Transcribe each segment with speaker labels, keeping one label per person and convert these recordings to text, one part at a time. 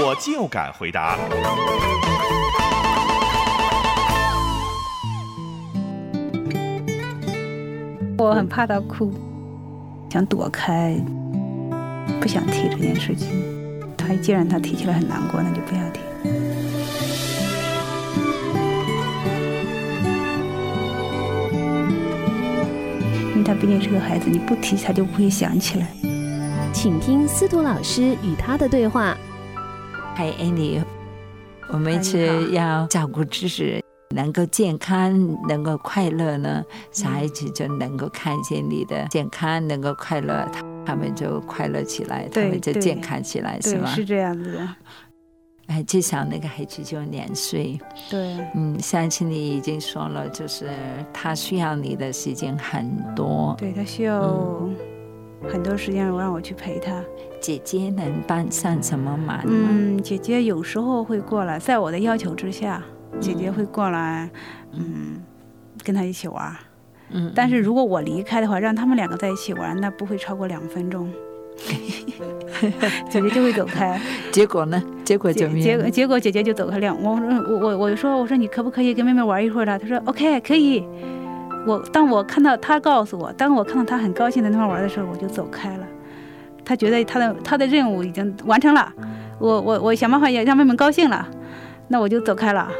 Speaker 1: 我就敢回答。
Speaker 2: 我很怕他哭，想躲开，不想提这件事情。他既然他提起来很难过，那就不要提。因为他毕竟是个孩子，你不提他就不会想起来。
Speaker 3: 请听司徒老师与他的对话。
Speaker 4: 嗨，Andy，我们是要照顾自己，能够健康，能够快乐呢，小孩子就能够看见你的健康，能够快乐，他他们就快乐起来，他们就健康起来，是
Speaker 2: 对，
Speaker 4: 吗？
Speaker 2: 是这样子的。
Speaker 4: 哎，至少那个孩子就两岁，
Speaker 2: 对，
Speaker 4: 嗯，上次你已经说了，就是他需要你的时间很多，
Speaker 2: 对他需要很多时间让我去陪他。
Speaker 4: 姐姐能帮上什么忙吗？
Speaker 2: 嗯，姐姐有时候会过来，在我的要求之下，姐姐会过来，嗯，跟他一起玩儿。
Speaker 4: 嗯，
Speaker 2: 但是如果我离开的话，让他们两个在一起玩，那不会超过两分钟，姐姐就会走开。
Speaker 4: 结果呢？结果怎么样？
Speaker 2: 结结结果姐姐就走开两，我说我我我说我说你可不可以跟妹妹玩一会儿了？她说 OK 可以。我当我看到他告诉我，当我看到他很高兴在那块玩的时候，我就走开了。他觉得他的他的任务已经完成了，我我我想办法也让妹妹高兴了，那我就走开了。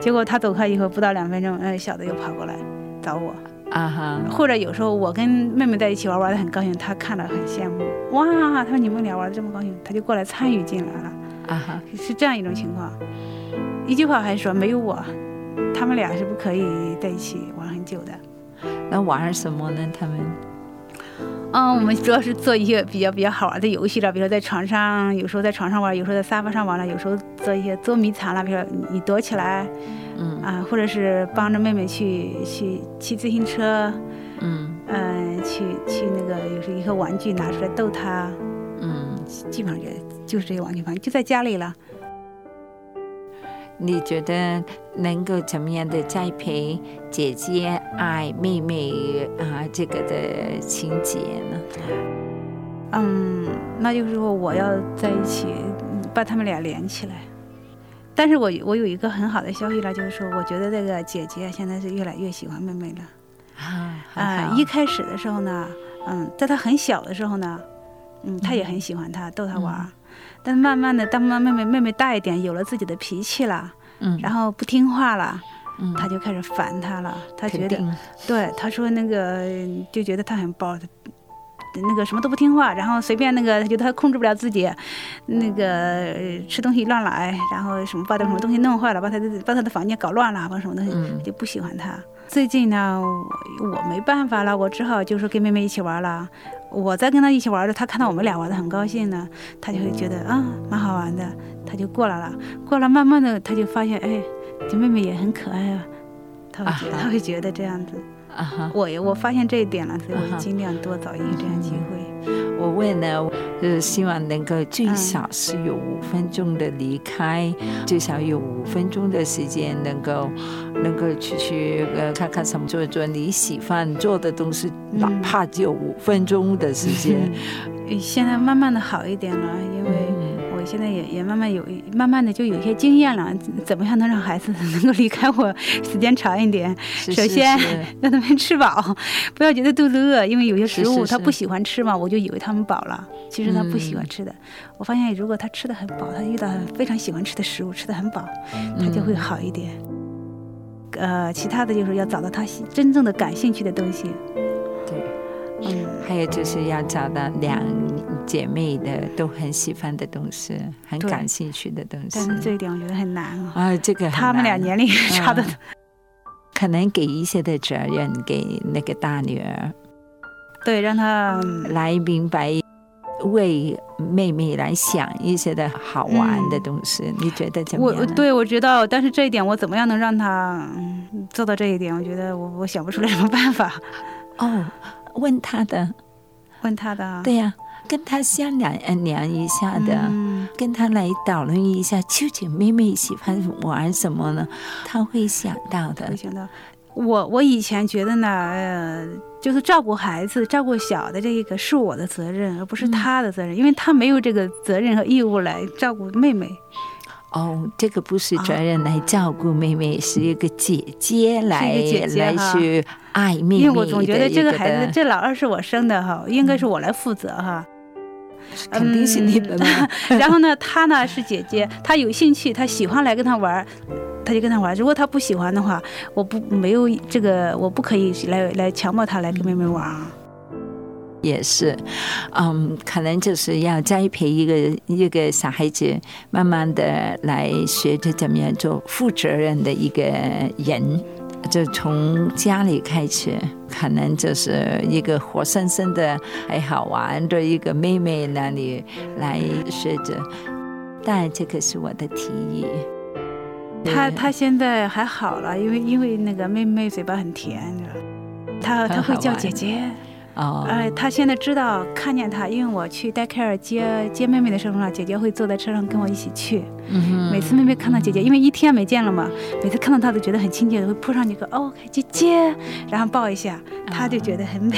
Speaker 2: 结果他走开以后不到两分钟，哎，小的又跑过来找我。
Speaker 4: 啊哈，
Speaker 2: 或者有时候我跟妹妹在一起玩，玩的很高兴，他看了很羡慕，哇，他说你们俩玩的这么高兴，他就过来参与进来了。
Speaker 4: 啊哈，
Speaker 2: 是这样一种情况。一句话还是说没有我，他们俩是不可以在一起玩很久的。
Speaker 4: 那玩什么呢？他们？
Speaker 2: 嗯，我们主要是做一些比较比较好玩的游戏了，比如说在床上，有时候在床上玩，有时候在沙发上玩了，有时候做一些捉迷藏了，比如说你躲起来，
Speaker 4: 嗯。
Speaker 2: 啊，或者是帮着妹妹去去骑自行车，
Speaker 4: 嗯。
Speaker 2: 嗯、去去那个有时候一个玩具拿出来逗她，
Speaker 4: 嗯，
Speaker 2: 基本上就就是这些玩具，反正就在家里了。
Speaker 4: 你觉得能够怎么样的栽培姐姐爱妹妹啊这个的情节呢？
Speaker 2: 嗯，那就是说我要在一起，嗯把他们俩连起来。但是我我有一个很好的消息了，就是说，我觉得这个姐姐现在是越来越喜欢妹妹了。
Speaker 4: 啊，
Speaker 2: 啊、一开始的时候呢，嗯，在她很小的时候呢，嗯，她也很喜欢她，逗她玩儿。但慢慢的，当妈妹妹妹妹大一点，有了自己的脾气了，
Speaker 4: 嗯，
Speaker 2: 然后不听话了，
Speaker 4: 嗯
Speaker 2: 她就开始烦她了。他觉得，对，他说那个就觉得她很暴，那个什么都不听话，然后随便那个，她觉得她控制不了自己，那个呃吃东西乱来，然后什么把什么东西弄坏了，把他的把他的房间搞乱了，把什么东西、
Speaker 4: 嗯
Speaker 2: 就不喜欢她。最近呢，我我没办法了，我只好就是跟妹妹一起玩了。我在跟她一起玩的，她看到我们俩玩的很高兴呢，她就会觉得啊蛮好玩的，她就过来了。过来慢慢的，她就发现哎，这妹妹也很可爱啊，她会觉得、
Speaker 4: 啊
Speaker 2: 她会觉得这样子。我也我发现这一点了，所以我尽量多找一个这样机会。
Speaker 4: 我为呢，就是希望能够最少是有五分钟的离开，最少有五分钟的时间能够能够去去呃看看什么，做做你喜欢做的东西，哪怕只有五分钟的时间。
Speaker 2: 呃 现在慢慢的好一点了，因为现在也也慢慢有慢慢的就有一些经验了，怎么样能让孩子 能够离开我时间长一点？
Speaker 4: 是是
Speaker 2: 首 先让他们吃饱，不要觉得肚子饿，因为有些食物他不喜欢吃嘛，我就以为他们饱了，其实他不喜欢
Speaker 4: 嗯
Speaker 2: 吃的。我发现如果他吃的很饱，他遇到非常喜欢吃的食物，吃的很饱，他就会
Speaker 4: 嗯
Speaker 2: 好一点。呃，其他的就是要找到他真正的感兴趣的东西。
Speaker 4: 对。
Speaker 2: 嗯，
Speaker 4: 还有就是要找到两姐妹的都很喜欢的东西，很感兴趣的东西
Speaker 2: 但。是这一点我觉得很难啊。
Speaker 4: 啊，这个很
Speaker 2: 他们俩年龄差的
Speaker 4: 嗯 可能给一些的责任给那个大女儿，
Speaker 2: 对，让他嗯
Speaker 4: 来明白为妹妹来想一些的好玩的东西，你觉得怎么样？
Speaker 2: 我对我知道，但是这一点我怎么样能让他嗯做到这一点？我觉得我我想不出来什么办法。
Speaker 4: 哦，问她的，
Speaker 2: 问他的啊，
Speaker 4: 对呀、跟他商量呃量一下的。
Speaker 2: 嗯
Speaker 4: 跟他来讨论一下，究竟妹妹喜欢玩什么呢？他会想到的
Speaker 2: 没。想到，我我以前觉得呢，呃，就是照顾孩子、照顾小的这一个是我的责任，而不是
Speaker 4: 嗯
Speaker 2: 他的责任，因为他没有这个责任和义务来照顾妹妹。
Speaker 4: 哦，这个不是责任来照顾妹妹，是一个姐姐来
Speaker 2: 姐姐
Speaker 4: 来去爱妹妹
Speaker 2: 因为我总觉得这个孩子，这老二是我生的哈，应该是我来负责哈。
Speaker 4: 肯定是你的嘛。
Speaker 2: 然后呢，他呢是姐姐，他有兴趣，他喜欢来跟他玩儿，他就跟他玩儿。如果他不喜欢的话，我不没有这个，我不可以来来强迫他来跟妹妹玩儿。
Speaker 4: 也是，嗯，可能就是要栽培一个一个小孩子，慢慢的来学着怎么样做负责任的一个人，就从家里开始，可能就是一个活生生的还好玩的一个妹妹那里来学着。当然，这个是我的提议。对
Speaker 2: 他他现在还好了，因为因为那个妹妹嘴巴很甜，你知道他他会叫姐姐，
Speaker 4: 哦，
Speaker 2: 哎，他现在知道看见他，因为我去戴凯尔接接妹妹的时候呢，姐姐会坐在车上跟我一起去。
Speaker 4: 嗯
Speaker 2: 每次妹妹看到姐姐，因为一天没见了嘛，每次看到她都觉得很亲切，会扑上去说哦姐姐，然后抱一下，她就觉得很美。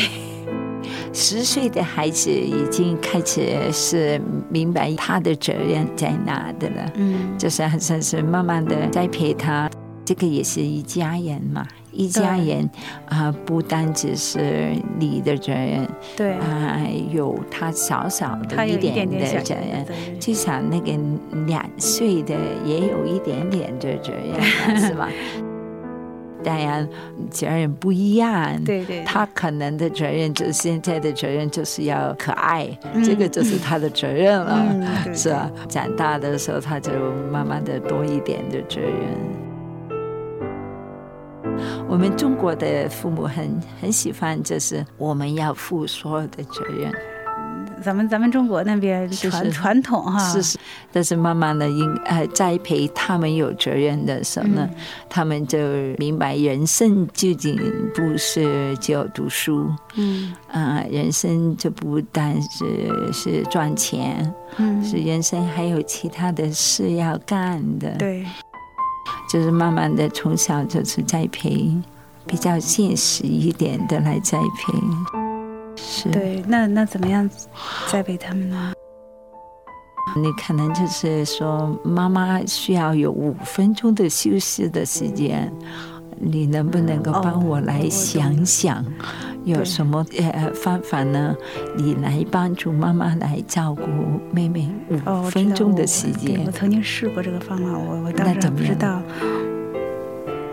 Speaker 4: 十岁的孩子已经开始是明白他的责任在哪的了。
Speaker 2: 嗯，
Speaker 4: 就是好像是慢慢的栽培他，这个也是一家人嘛，一家人啊、不单只是你的责任
Speaker 2: 对，
Speaker 4: 啊、有他小小的
Speaker 2: 一
Speaker 4: 点的责任
Speaker 2: 小的。责任。
Speaker 4: 至少那个两岁的也有一点点的责任，是吧？当然，责任不一样。
Speaker 2: 对对，
Speaker 4: 他可能的责任就是现在的责任就是要可爱，
Speaker 2: 嗯
Speaker 4: 这个就是他的责任了。
Speaker 2: 嗯，
Speaker 4: 是啊，长大的时候他就慢慢的多一点的责任。我们中国的父母很很喜欢，就是我们要负所有的责任，
Speaker 2: 咱们咱们中国那边传
Speaker 4: 是。
Speaker 2: 传统哈，
Speaker 4: 是是。但是慢慢的，应呃栽培他们有责任的时候呢，
Speaker 2: 嗯。
Speaker 4: 他们就明白人生究竟不是只有读书，
Speaker 2: 嗯。
Speaker 4: 啊、人生就不单是是赚钱，
Speaker 2: 嗯，
Speaker 4: 是人生还有其他的事要干的。
Speaker 2: 对，
Speaker 4: 就是慢慢的从小就是栽培，比较现实一点的来栽培。是，
Speaker 2: 对，那那怎么样栽培他们呢？
Speaker 4: 你可能就是说，妈妈需要有五分钟的休息的时间，你能不能够帮我来想想，有什么呃方法呢？你来帮助妈妈来照顾妹妹
Speaker 2: 哦，
Speaker 4: 五分钟的时间
Speaker 2: 我。曾经试过这个方法，我我当时不知道。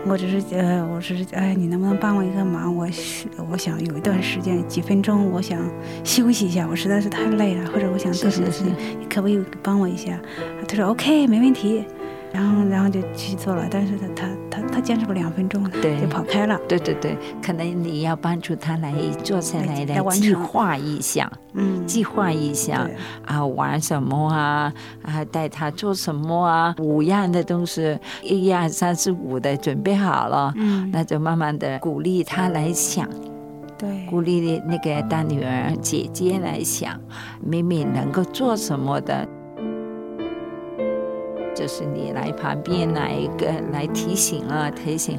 Speaker 2: 我只是呃，我只是哎，你能不能帮我一个忙？我是我想有一段时间几分钟，我想休息一下，我实在是太累了，或者我想做什么事情，你可不可以帮我一下？他说 OK，没问题。然后然后就去做了，但是他他他他坚持不两分钟，
Speaker 4: 对。
Speaker 2: 就跑开了。
Speaker 4: 对对对，可能你要帮助他来坐下来
Speaker 2: 来
Speaker 4: 来计划一下，
Speaker 2: 嗯，
Speaker 4: 计划一下
Speaker 2: 对。
Speaker 4: 啊，玩什么啊，啊，带他做什么啊，五样的东西，一二三四五的准备好了，
Speaker 2: 嗯，
Speaker 4: 那就慢慢的鼓励他来想，
Speaker 2: 对，
Speaker 4: 鼓励那个大女儿姐姐来想，妹妹能够做什么的。就是你来旁边来一个来提醒啊，提醒。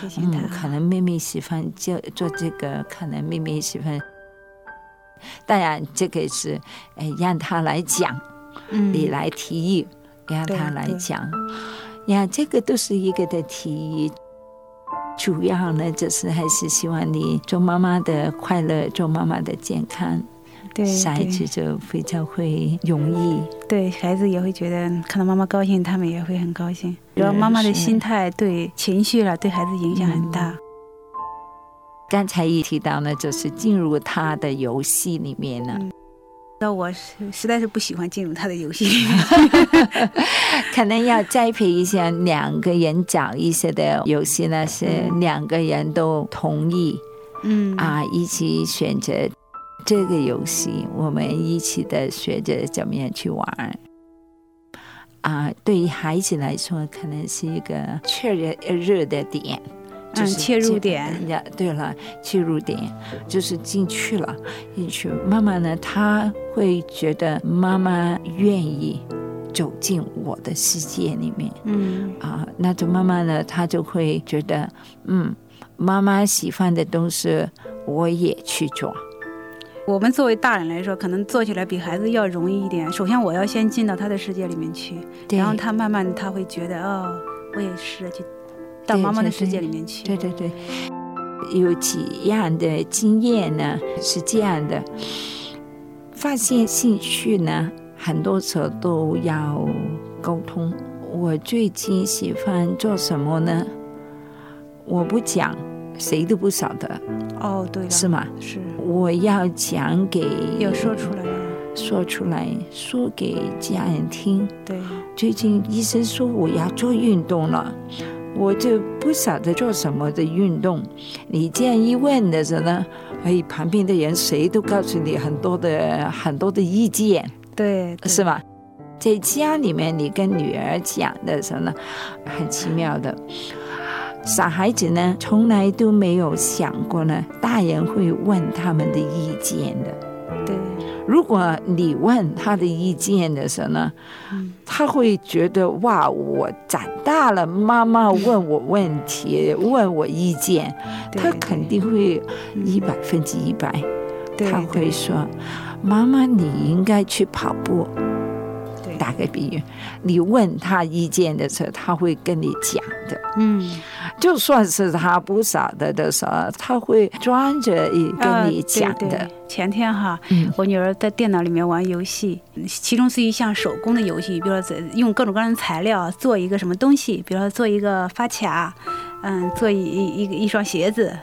Speaker 2: 提醒他。
Speaker 4: 嗯，，可能妹妹喜欢就做这个，可能妹妹喜欢。当然，这个是，哎，让他来讲，
Speaker 2: 嗯，
Speaker 4: 你来提议，让
Speaker 2: 对
Speaker 4: 他来讲，呀，这个都是一个的提议。主要呢，就是还是希望你做妈妈的快乐，做妈妈的健康，
Speaker 2: 对对
Speaker 4: 小孩子就比较会容易。
Speaker 2: 对孩子也会觉得看到妈妈高兴，他们也会很高兴。主要妈妈的心态对情绪了，对孩子影响很大。
Speaker 4: 刚才一提到呢，就是进入他的游戏里面呢，
Speaker 2: 嗯那我是实在是不喜欢进入他的游戏里面。
Speaker 4: 可能要栽培一下两个人找一些的游戏呢，是
Speaker 2: 嗯
Speaker 4: 两个人都同意
Speaker 2: 嗯，
Speaker 4: 啊，一起选择这个游戏，我们一起的学着怎么样去玩。啊，对于孩子来说，可能是一个确认热的点，
Speaker 2: 嗯，切入点。
Speaker 4: 呀，对了，切入点就是进去了，进去。妈妈呢，她会觉得妈妈愿意走进我的世界里面。
Speaker 2: 嗯，
Speaker 4: 啊，那种妈妈呢，她就会觉得，嗯，妈妈喜欢的东西，我也去做。
Speaker 2: 我们作为大人来说，可能做起来比孩子要容易一点。首先，我要先进到他的世界里面去，然后他慢慢他会觉得，哦，我也是去到妈妈的世界里面去。
Speaker 4: 对对对，有几样的经验呢？是这样的，发现兴趣呢，很多时候都要沟通。我最近喜欢做什么呢？我不讲。谁都不晓得，
Speaker 2: 哦，对，
Speaker 4: 是吗？
Speaker 2: 是，
Speaker 4: 我要讲给，
Speaker 2: 要说出来了，
Speaker 4: 说出来，说给家人听。
Speaker 2: 对，
Speaker 4: 最近医生说我要做运动了，我就不晓得做什么的运动。你这样一问的时候呢，哎，旁边的人谁都告诉你很多的很多的意见，
Speaker 2: 对，
Speaker 4: 是吧？在家里面，你跟女儿讲的时候呢，很奇妙的。小孩子呢，从来都没有想过呢，大人会问他们的意见的。
Speaker 2: 对，
Speaker 4: 如果你问他的意见的时候呢，他会觉得哇，我长大了，妈妈问我问题，问我意见，他肯定会一百分之一百，他会说，妈妈，你应该去跑步。打个比喻，你问他意见的时候，他会跟你讲的。
Speaker 2: 嗯，
Speaker 4: 就算是他不晓得的时候，他会装着跟你讲的。
Speaker 2: 前天哈，我女儿在电脑里面玩游戏，其中是一项手工的游戏，比如说用各种各样的材料做一个什么东西，比如说做一个发卡，嗯，做一一一双鞋子。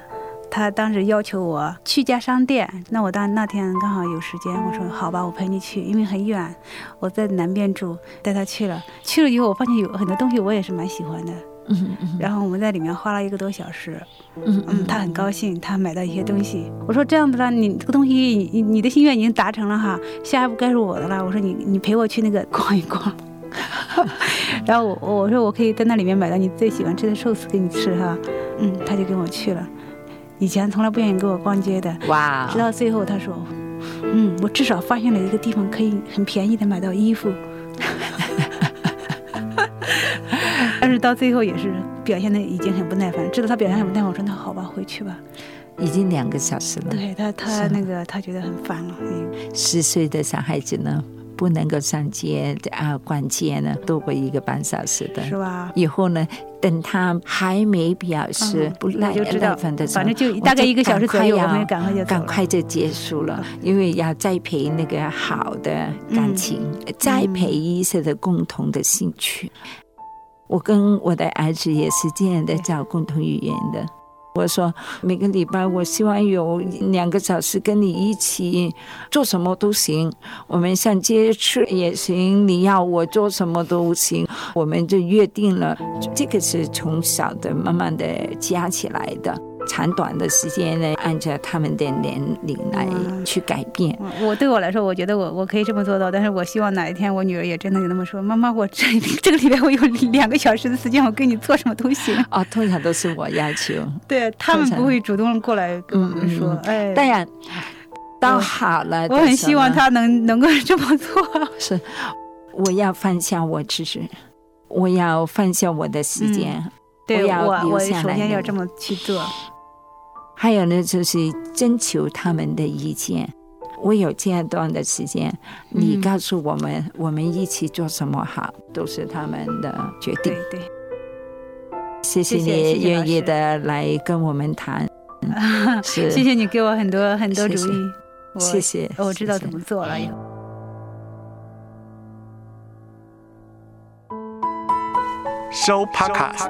Speaker 2: 他当时要求我去家商店，那我当那天刚好有时间，我说好吧，我陪你去，因为很远，我在南边住，带他去了。去了以后，我发现有很多东西我也是蛮喜欢的，
Speaker 4: 嗯嗯。
Speaker 2: 然后我们在里面花了一个多小时，嗯嗯，他很高兴，他买到一些东西。我说这样子了，你这个东西，你你的心愿已经达成了哈，下一步该是我的了。我说你你陪我去那个逛一逛，然后我我说我可以在那里面买到你最喜欢吃的寿司给你吃哈，嗯，他就跟我去了。以前从来不愿意跟我逛街的，
Speaker 4: 哇！
Speaker 2: 直到最后他说：“嗯，我至少发现了一个地方可以很便宜的买到衣服。”但是到最后也是表现的已经很不耐烦。知道他表现很不耐烦，我说：“那好吧，回去吧。”
Speaker 4: 已经两个小时了。
Speaker 2: 对他，他那个他觉得很烦了。
Speaker 4: 十岁的小孩子呢？不能够上街啊，逛街呢，多过一个半小时的，
Speaker 2: 是吧？
Speaker 4: 以后呢，等他还没表示不耐耐烦的时候，
Speaker 2: 反正就大概一个小时左右，我们赶快就
Speaker 4: 赶快就结束了，因为要栽培那个好的感情，栽培一些的共同的兴趣。我跟我的儿子也是这样的，找共同语言的。我说每个礼拜，我希望有两个小时跟你一起做什么都行，我们上街吃也行，你要我做什么都行，我们就约定了。这个是从小的慢慢的加起来的。长短的时间呢，按照他们的年龄来去改变。
Speaker 2: 我对我来说，我觉得我我可以这么做到，但是我希望哪一天我女儿也真的有那么说：“妈妈，我这这个礼拜我有两个小时的时间，我跟你做什么都行。”
Speaker 4: 哦，通常都是我要求。
Speaker 2: 对他们不会主动过来跟我们说。哎，
Speaker 4: 当然，当好了，
Speaker 2: 我很希望他能能够这么做。
Speaker 4: 是，我要放下我自己，我要放下我的时间。
Speaker 2: 对
Speaker 4: 我，
Speaker 2: 我首先要这么去做。
Speaker 4: 还有呢，就是征求他们的意见。我有这样段的时间，你告诉我们，我们一起做什么好，都是他们的决定。
Speaker 2: 对对，
Speaker 4: 谢谢你愿意的来跟我们谈。
Speaker 2: 谢谢你给我很多很多主意。
Speaker 4: 谢谢，
Speaker 2: 我知道怎么做了。
Speaker 1: 收 Podcast，